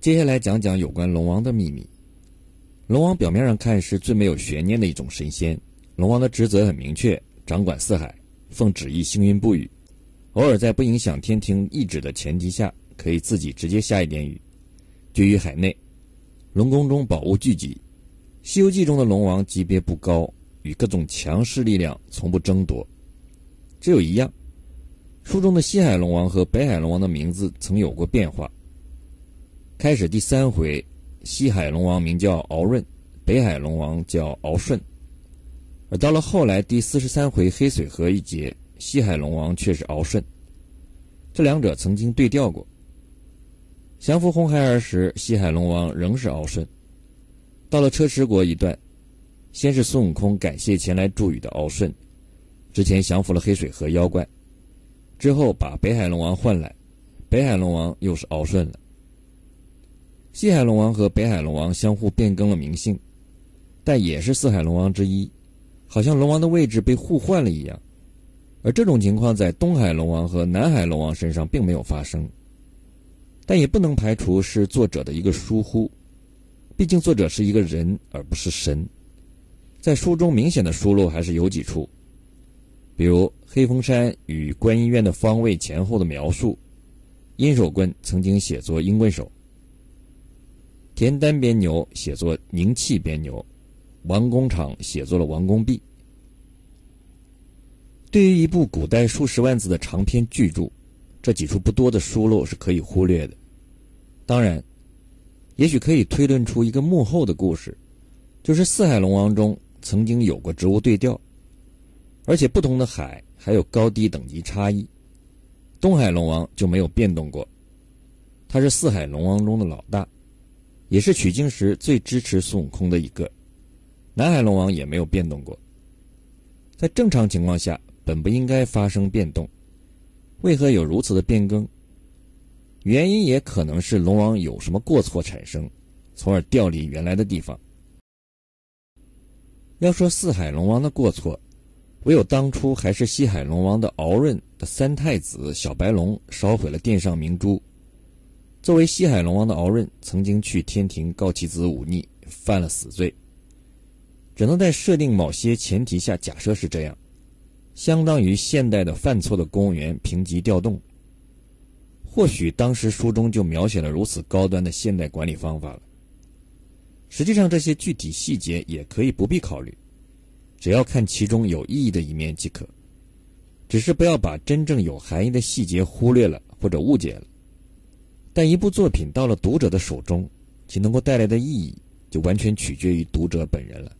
接下来讲讲有关龙王的秘密。龙王表面上看是最没有悬念的一种神仙，龙王的职责很明确，掌管四海，奉旨意行云布雨，偶尔在不影响天庭意志的前提下，可以自己直接下一点雨。居于海内，龙宫中宝物聚集。《西游记》中的龙王级别不高，与各种强势力量从不争夺。只有一样，书中的西海龙王和北海龙王的名字曾有过变化。开始第三回。西海龙王名叫敖润，北海龙王叫敖顺。而到了后来第四十三回黑水河一节，西海龙王却是敖顺。这两者曾经对调过。降服红孩儿时，西海龙王仍是敖顺。到了车迟国一段，先是孙悟空感谢前来助雨的敖顺，之前降服了黑水河妖怪，之后把北海龙王换来，北海龙王又是敖顺了。西海龙王和北海龙王相互变更了名姓，但也是四海龙王之一，好像龙王的位置被互换了一样。而这种情况在东海龙王和南海龙王身上并没有发生，但也不能排除是作者的一个疏忽，毕竟作者是一个人而不是神，在书中明显的疏漏还是有几处，比如黑风山与观音院的方位前后的描述，阴手棍曾经写作阴棍手。田单边牛写作宁气边牛，王工厂写作了王工弼。对于一部古代数十万字的长篇巨著，这几处不多的疏漏是可以忽略的。当然，也许可以推论出一个幕后的故事，就是四海龙王中曾经有过职务对调，而且不同的海还有高低等级差异。东海龙王就没有变动过，他是四海龙王中的老大。也是取经时最支持孙悟空的一个，南海龙王也没有变动过。在正常情况下，本不应该发生变动，为何有如此的变更？原因也可能是龙王有什么过错产生，从而调离原来的地方。要说四海龙王的过错，唯有当初还是西海龙王的敖润的三太子小白龙烧毁了殿上明珠。作为西海龙王的敖润，曾经去天庭告其子忤逆，犯了死罪。只能在设定某些前提下假设是这样，相当于现代的犯错的公务员评级调动。或许当时书中就描写了如此高端的现代管理方法了。实际上，这些具体细节也可以不必考虑，只要看其中有意义的一面即可。只是不要把真正有含义的细节忽略了或者误解了。但一部作品到了读者的手中，其能够带来的意义，就完全取决于读者本人了。